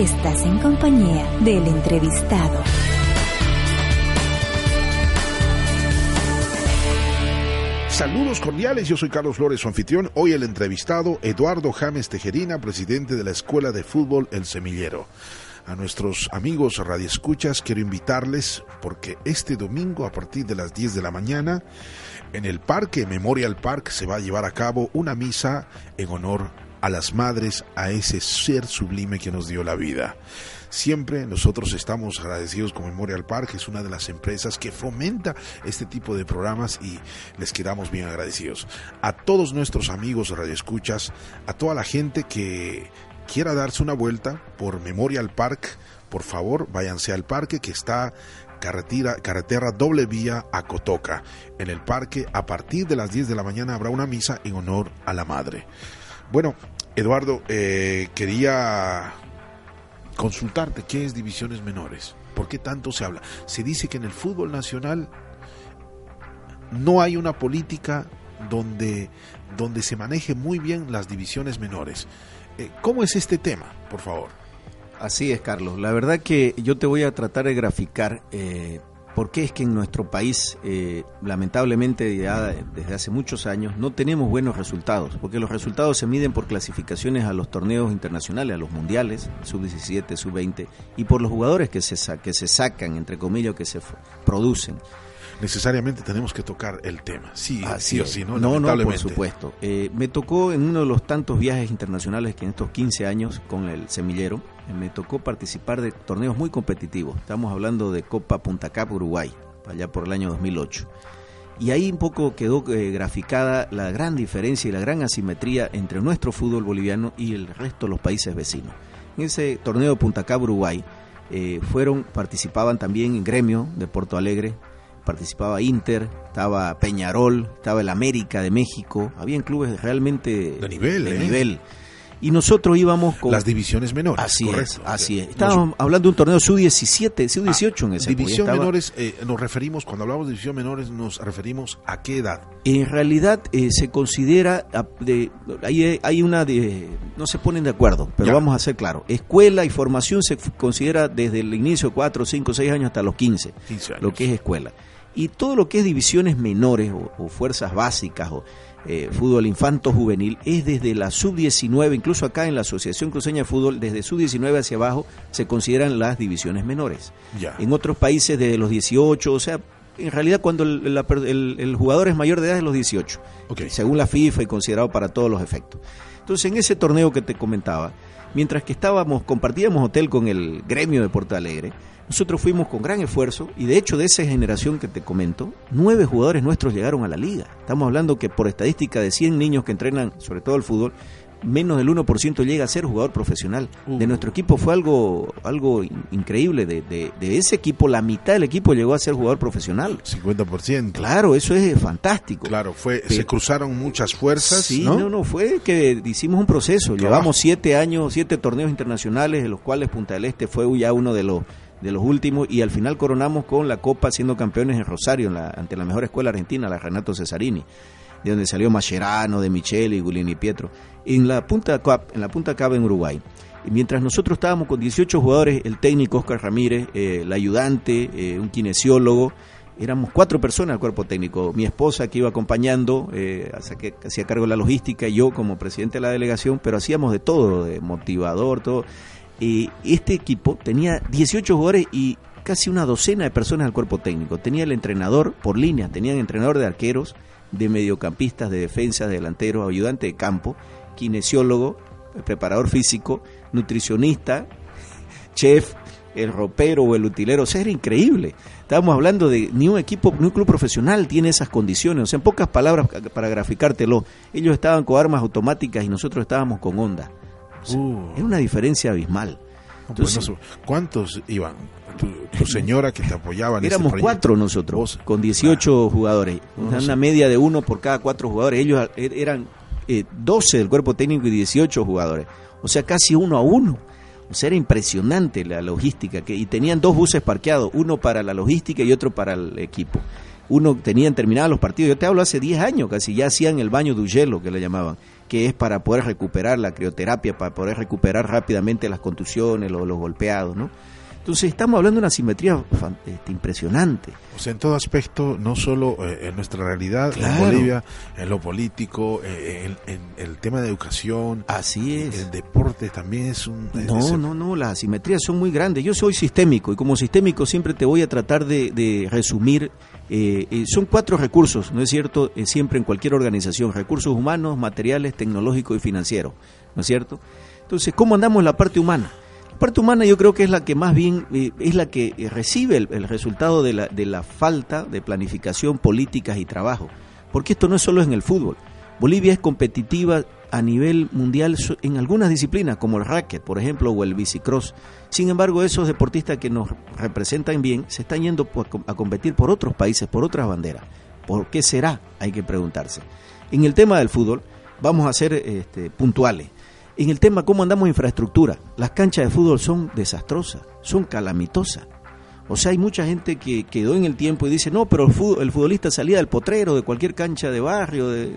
Estás en compañía del entrevistado. Saludos cordiales, yo soy Carlos Flores, su anfitrión. Hoy el entrevistado Eduardo James Tejerina, presidente de la Escuela de Fútbol El Semillero. A nuestros amigos radioescuchas quiero invitarles porque este domingo a partir de las 10 de la mañana en el parque Memorial Park se va a llevar a cabo una misa en honor a las madres, a ese ser sublime que nos dio la vida. Siempre nosotros estamos agradecidos con Memorial Park, es una de las empresas que fomenta este tipo de programas y les quedamos bien agradecidos. A todos nuestros amigos radioescuchas, a toda la gente que quiera darse una vuelta por Memorial Park, por favor váyanse al parque que está carretera, carretera doble vía a Cotoca. En el parque, a partir de las 10 de la mañana habrá una misa en honor a la madre. Bueno, Eduardo, eh, quería consultarte qué es divisiones menores. ¿Por qué tanto se habla? Se dice que en el fútbol nacional no hay una política donde, donde se maneje muy bien las divisiones menores. Eh, ¿Cómo es este tema, por favor? Así es, Carlos. La verdad que yo te voy a tratar de graficar eh, por qué es que en nuestro país, eh, lamentablemente ya desde hace muchos años, no tenemos buenos resultados, porque los resultados se miden por clasificaciones a los torneos internacionales, a los mundiales, sub-17, sub-20, y por los jugadores que se, que se sacan, entre comillas, que se producen necesariamente tenemos que tocar el tema. Sí, sí o sí, ¿no? No, no, por supuesto. Eh, me tocó en uno de los tantos viajes internacionales que en estos 15 años con el semillero, eh, me tocó participar de torneos muy competitivos. Estamos hablando de Copa Punta Cap Uruguay, allá por el año 2008. Y ahí un poco quedó eh, graficada la gran diferencia y la gran asimetría entre nuestro fútbol boliviano y el resto de los países vecinos. En ese torneo de Punta Cap Uruguay fueron participaban también en gremio de Porto Alegre, participaba Inter, estaba Peñarol, estaba el América de México, habían clubes realmente de nivel. De ¿eh? nivel. Y nosotros íbamos con... Las divisiones menores. Así es, así es. Estábamos hablando de un torneo sub-17, sub-18 en ese División menores, eh, nos referimos, cuando hablamos de división menores, nos referimos a qué edad. En realidad eh, se considera, de, hay, hay una de, no se ponen de acuerdo, pero vamos a ser claros. Escuela y formación se considera desde el inicio, 4, 5, 6 años hasta los 15, 15 años. lo que es escuela. Y todo lo que es divisiones menores o, fuerzas básicas o eh, fútbol infanto juvenil es desde la sub-19, incluso acá en la Asociación Cruceña de Fútbol, desde sub-19 hacia abajo se consideran las divisiones menores. En otros países desde los 18, o sea, en realidad cuando el, jugador es mayor de edad es los 18, según la FIFA y considerado para todos los efectos. Entonces en ese torneo que te comentaba, mientras que estábamos, compartíamos hotel con el gremio de Porto Alegre, nosotros fuimos con gran esfuerzo y de hecho de esa generación que te comento, nueve jugadores nuestros llegaron a la liga. Estamos hablando que por estadística de 100 niños que entrenan sobre todo el fútbol, menos del 1% llega a ser jugador profesional. De nuestro equipo fue algo algo increíble. De, de, ese equipo, la mitad del equipo llegó a ser jugador profesional. 50%. Claro, eso es fantástico. Claro, fue se cruzaron muchas fuerzas. Sí, ¿no? no, fue que hicimos un proceso. Llevamos siete años, siete torneos internacionales, de los cuales Punta del Este fue ya uno de los de los últimos y al final coronamos con la Copa siendo campeones en Rosario ante la mejor escuela argentina, la Renato Cesarini, de donde salió Mascherano, De Micheli, Gulini Pietro, en la Punta en la Punta Caba en Uruguay. Y mientras nosotros estábamos con 18 jugadores, el técnico Oscar Ramírez, eh, el ayudante, eh, un kinesiólogo, éramos cuatro personas al cuerpo técnico. Mi esposa que iba acompañando, eh, hacía cargo de la logística, y yo como presidente de la delegación, pero hacíamos de todo, de motivador, todo este equipo tenía 18 jugadores y casi una docena de personas al cuerpo técnico. Tenía el entrenador por línea, tenían entrenador de arqueros, de mediocampistas, de defensa, de delanteros, ayudante de campo, kinesiólogo, preparador físico, nutricionista, chef, el ropero o el utilero. O sea, era increíble. Estábamos hablando de ni un equipo, ni un club profesional tiene esas condiciones. O sea, en pocas palabras para graficártelo, ellos estaban con armas automáticas y nosotros estábamos con onda. Uh. Es una diferencia abismal. ¿Cuántos iban? Tu, señora que te apoyaba en Éramos cuatro nosotros, con 18 ah. jugadores. Una media de uno por cada cuatro jugadores. Ellos er, eran 12 eh, del cuerpo técnico y 18 jugadores. O sea, casi uno a uno. O sea, era impresionante la logística. Que, y tenían dos buses parqueados, uno para la logística y otro para el equipo. Uno tenían terminados los partidos. Yo te hablo hace 10 años casi, ya hacían el baño de hielo que le llamaban que es para poder recuperar la crioterapia, para poder recuperar rápidamente las contusiones, los, los golpeados, ¿no? Entonces estamos hablando de una simetría este, impresionante. O sea, en todo aspecto, no solo eh, en nuestra realidad, en Bolivia, en lo político, eh, en, el tema de educación. Así es. El deporte también es un... No, no, no, las asimetrías son muy grandes. Yo soy sistémico y como sistémico siempre te voy a tratar de, resumir. Eh, son cuatro recursos, ¿no es cierto? siempre en cualquier organización, recursos humanos, materiales, tecnológicos y financieros, ¿no es cierto? Entonces, ¿cómo andamos en la parte humana? Parte humana yo creo que es la que más bien eh, es la que eh, recibe el, resultado de la, de la, falta de planificación, políticas y trabajo. Porque esto no es solo en el fútbol. Bolivia es competitiva a nivel mundial en algunas disciplinas, como el racket, por ejemplo, o el bicicross. Sin embargo, esos deportistas que nos representan bien se están yendo a competir por otros países, por otras banderas. ¿Por qué será? Hay que preguntarse. En el tema del fútbol, vamos a ser este, puntuales. En el tema cómo andamos en infraestructura, las canchas de fútbol son desastrosas, son calamitosas. O sea, hay mucha gente que quedó en el tiempo y dice, no, pero el, futbolista salía del potrero, de cualquier cancha de barrio. De...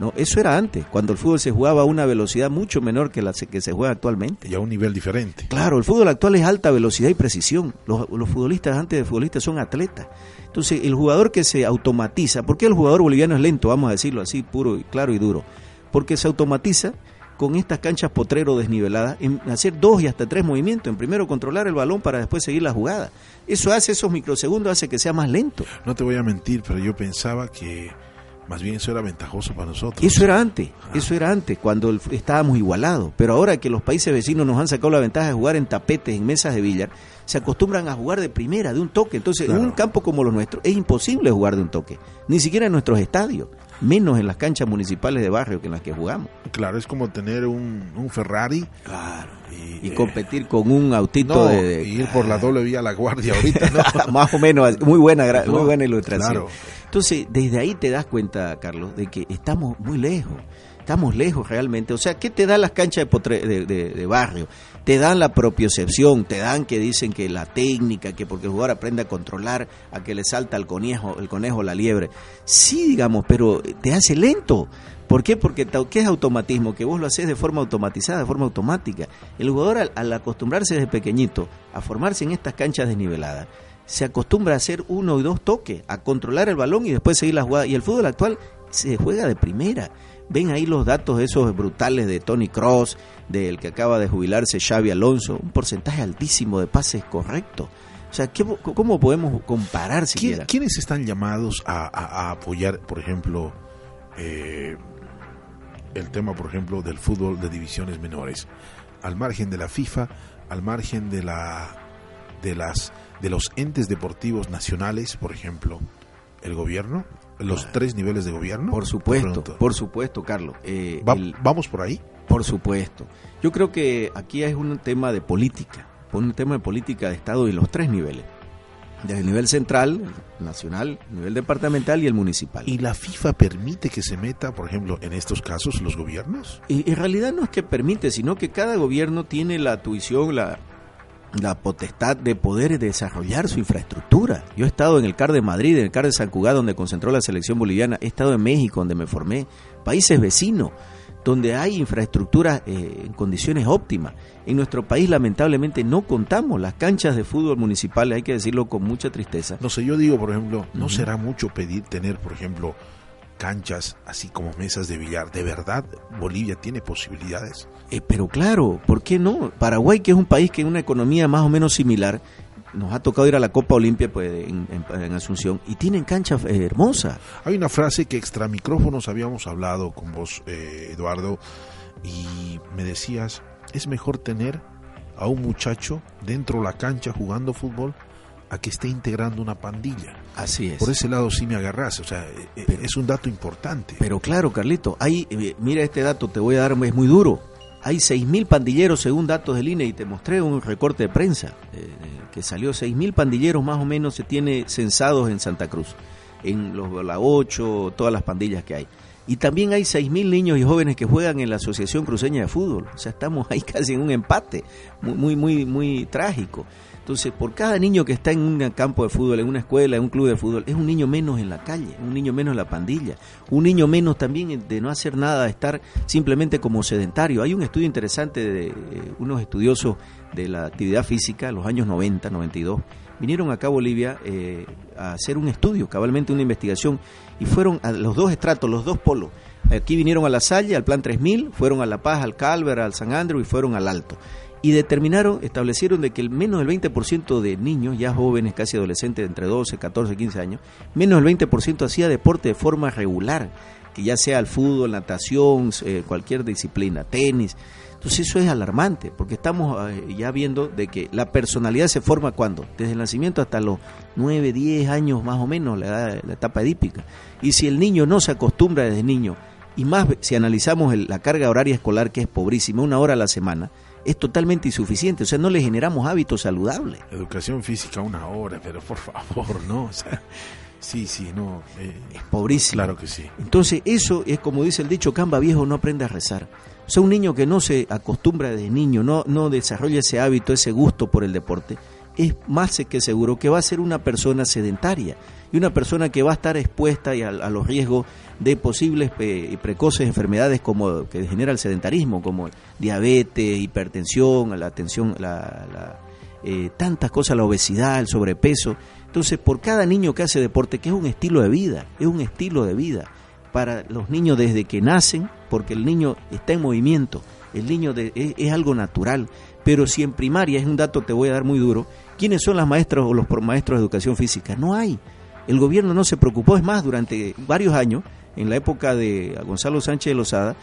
No, eso era antes, cuando el fútbol se jugaba a una velocidad mucho menor que la que se juega actualmente. Y a un nivel diferente. Claro, el fútbol actual es alta velocidad y precisión. Los, los futbolistas antes de futbolistas son atletas. Entonces, el jugador que se automatiza, ¿por qué el jugador boliviano es lento? Vamos a decirlo así, puro y claro y duro. Porque se automatiza con estas canchas potrero desniveladas en hacer dos y hasta tres movimientos. En primero controlar el balón para después seguir la jugada. Eso hace esos microsegundos, hace que sea más lento. No te voy a mentir, pero yo pensaba que más bien eso era ventajoso para nosotros. Eso era antes, eso era antes, cuando estábamos igualados. Pero ahora que los países vecinos nos han sacado la ventaja de jugar en tapetes, en mesas de billar, se acostumbran a jugar de primera, de un toque. Entonces, en un campo como los nuestros, es imposible jugar de un toque. Ni siquiera en nuestros estadios menos en las canchas municipales de barrio que en las que jugamos. Claro, es como tener un, Ferrari. Claro. Y, eh, competir con un autito de, ir por la doble vía La Guardia ahorita, ¿no? Más o menos, muy buena, muy buena ilustración. Entonces, desde ahí te das cuenta, Carlos, de que estamos muy lejos estamos lejos realmente. O sea, ¿qué te dan las canchas de, de, barrio? Te dan la propiocepción, te dan que dicen que la técnica, que porque el jugador aprende a controlar, a que le salta el conejo, el conejo la liebre. Sí, digamos, pero te hace lento. ¿Por qué? Porque ¿qué es automatismo? Que vos lo haces de forma automatizada, de forma automática. El jugador al, acostumbrarse desde pequeñito a formarse en estas canchas desniveladas, se acostumbra a hacer uno y dos toques, a controlar el balón y después seguir la jugada. Y el fútbol actual se juega de primera. Ven ahí los datos esos brutales de Tony Cross, del que acaba de jubilarse Xavi Alonso, un porcentaje altísimo de pases correctos. O sea, ¿cómo podemos comparar siquiera? ¿Quiénes están llamados a, apoyar, por ejemplo, eh, el tema, por ejemplo, del fútbol de divisiones menores? Al margen de la FIFA, al margen de la de las de los entes deportivos nacionales, por ejemplo, el gobierno los tres niveles de gobierno? Por supuesto, por supuesto, Carlos. Eh, ¿Vamos por ahí? Por supuesto. Yo creo que aquí es un tema de política, un tema de política de Estado y los tres niveles. Desde el nivel central, nacional, nivel departamental y el municipal. ¿Y la FIFA permite que se meta, por ejemplo, en estos casos los gobiernos? Y, en realidad no es que permite, sino que cada gobierno tiene la tuición, la, la potestad de poder desarrollar su infraestructura. Yo he estado en el CAR de Madrid, en el CAR de San Cugat, donde concentró la selección boliviana, he estado en México, donde me formé, países vecinos, donde hay infraestructura eh, en condiciones óptimas. En nuestro país, lamentablemente, no contamos las canchas de fútbol municipales, hay que decirlo con mucha tristeza. No sé, yo digo, por ejemplo, ¿no será mucho pedir tener, por ejemplo, canchas, así como mesas de billar. ¿De verdad Bolivia tiene posibilidades? Eh, pero claro, ¿por qué no? Paraguay, que es un país que en una economía más o menos similar, nos ha tocado ir a la Copa Olimpia pues, en, Asunción y tienen canchas eh, hermosas. Hay una frase que extra micrófonos habíamos hablado con vos, eh, Eduardo, y me decías, es mejor tener a un muchacho dentro de la cancha jugando fútbol a que esté integrando una pandilla. Así es. Por ese lado sí me agarras, o sea, eh, eh, es un dato importante. Pero claro, Carlito, hay, eh, mira este dato, te voy a dar, es muy duro. Hay 6.000 pandilleros según datos del INE y te mostré un recorte de prensa que salió 6.000 pandilleros más o menos se tiene censados en Santa Cruz, en los la 8, todas las pandillas que hay. Y también hay 6.000 niños y jóvenes que juegan en la Asociación Cruceña de Fútbol. O sea, estamos ahí casi en un empate, muy, muy, muy, muy trágico. Entonces, por cada niño que está en un campo de fútbol, en una escuela, en un club de fútbol, es un niño menos en la calle, un niño menos en la pandilla, un niño menos también de no hacer nada, de estar simplemente como sedentario. Hay un estudio interesante de eh, unos estudiosos de la actividad física, los años 90, 92, vinieron acá a Bolivia eh, a hacer un estudio, cabalmente una investigación, y fueron a los dos estratos, los dos polos. Aquí vinieron a La Salle, al Plan 3000, fueron a La Paz, al Calver, al San Andrew y fueron al Alto y determinaron, establecieron de que el menos del 20% de niños, ya jóvenes, casi adolescentes, entre 12, 14, 15 años, menos del 20% hacía deporte de forma regular, que ya sea el fútbol, natación, eh, cualquier disciplina, tenis. Entonces eso es alarmante, porque estamos eh, ya viendo de que la personalidad se forma cuando, desde el nacimiento hasta los 9, 10 años más o menos, la, la etapa edípica. Y si el niño no se acostumbra desde niño, y más si analizamos la carga horaria escolar, que es pobrísima, una hora a la semana, es totalmente insuficiente, o sea, no le generamos hábitos saludables. Educación física una hora, pero por favor, no, o sea, sí, sí, no. Eh, es pobrísimo. Claro que sí. Entonces, eso es como dice el dicho, Camba viejo no aprende a rezar. O sea, un niño que no se acostumbra desde niño, no, no desarrolla ese hábito, ese gusto por el deporte, es más que seguro que va a ser una persona sedentaria y una persona que va a estar expuesta a, a los riesgos de posibles y precoces enfermedades como que genera el sedentarismo, como diabetes, hipertensión, la atención, la, eh, tantas cosas, la obesidad, el sobrepeso. Entonces, por cada niño que hace deporte, que es un estilo de vida, es un estilo de vida para los niños desde que nacen, porque el niño está en movimiento, el niño es, algo natural, pero si en primaria, es un dato que te voy a dar muy duro, ¿quiénes son las maestras o los maestros de educación física? No hay. El gobierno no se preocupó, es más, durante varios años en la época de Gonzalo Sánchez de Lozada,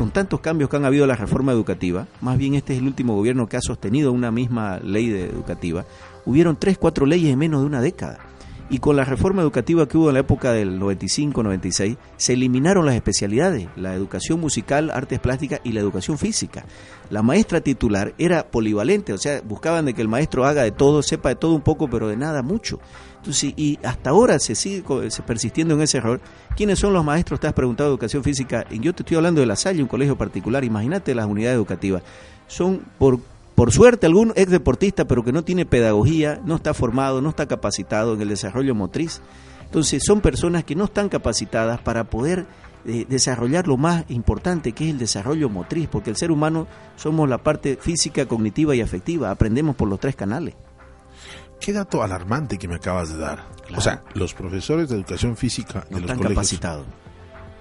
con tantos cambios que han habido en la reforma educativa, más bien este es el último gobierno que ha sostenido una misma ley educativa, hubieron tres, cuatro leyes en menos de una década. Y con la reforma educativa que hubo en la época del 95-96, se eliminaron las especialidades, la educación musical, artes plásticas y la educación física. La maestra titular era polivalente, o sea, buscaban de que el maestro haga de todo, sepa de todo un poco, pero de nada mucho. Entonces, y hasta ahora se sigue persistiendo en ese error. ¿Quiénes son los maestros? Te has preguntado educación física. Yo te estoy hablando de la Salle, un colegio particular. Imagínate las unidades educativas. Son, por, por suerte, algún ex deportista, pero que no tiene pedagogía, no está formado, no está capacitado en el desarrollo motriz. Entonces, son personas que no están capacitadas para poder eh, desarrollar lo más importante, que es el desarrollo motriz, porque el ser humano somos la parte física, cognitiva y afectiva. Aprendemos por los tres canales. Qué dato alarmante que me acabas de dar. O sea, los profesores de educación física no están capacitados.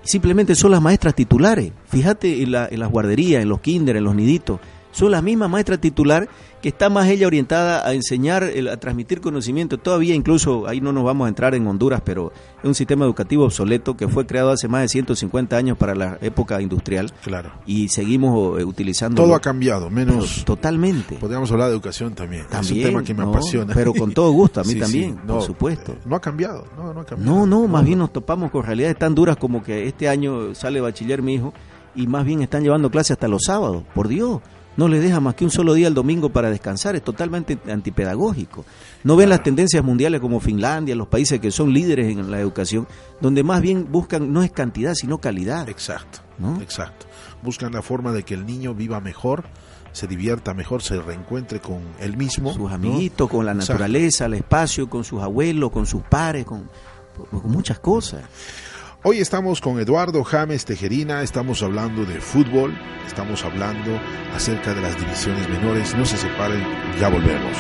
Simplemente son las maestras titulares. Fíjate en, la, en las guarderías, en los kinder, en los niditos. Son las mismas maestras titular que está más ella orientada a enseñar, a transmitir conocimiento. Todavía incluso, ahí no nos vamos a entrar en Honduras, pero es un sistema educativo obsoleto que fue creado hace más de 150 años para la época industrial. Claro. Y seguimos eh, utilizando... Todo ha cambiado, menos... totalmente. Podríamos hablar de educación también. es un tema que me apasiona. Pero con todo gusto, a mí también, por supuesto. no ha cambiado, no, no ha cambiado. No, no, más bien nos topamos con realidades tan duras como que este año sale bachiller mi hijo y más bien están llevando clases hasta los sábados, por Dios no le deja más que un solo día el domingo para descansar, es totalmente antipedagógico. No ven las tendencias mundiales como Finlandia, los países que son líderes en la educación, donde más bien buscan no es cantidad, sino calidad. Exacto, exacto. Buscan la forma de que el niño viva mejor, se divierta mejor, se reencuentre con él mismo. Sus amiguitos, con la naturaleza, el espacio, con sus abuelos, con sus pares, con muchas cosas. Hoy estamos con Eduardo James Tejerina, estamos hablando de fútbol, estamos hablando acerca de las divisiones menores. No se separen, ya volvemos.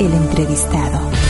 El entrevistado.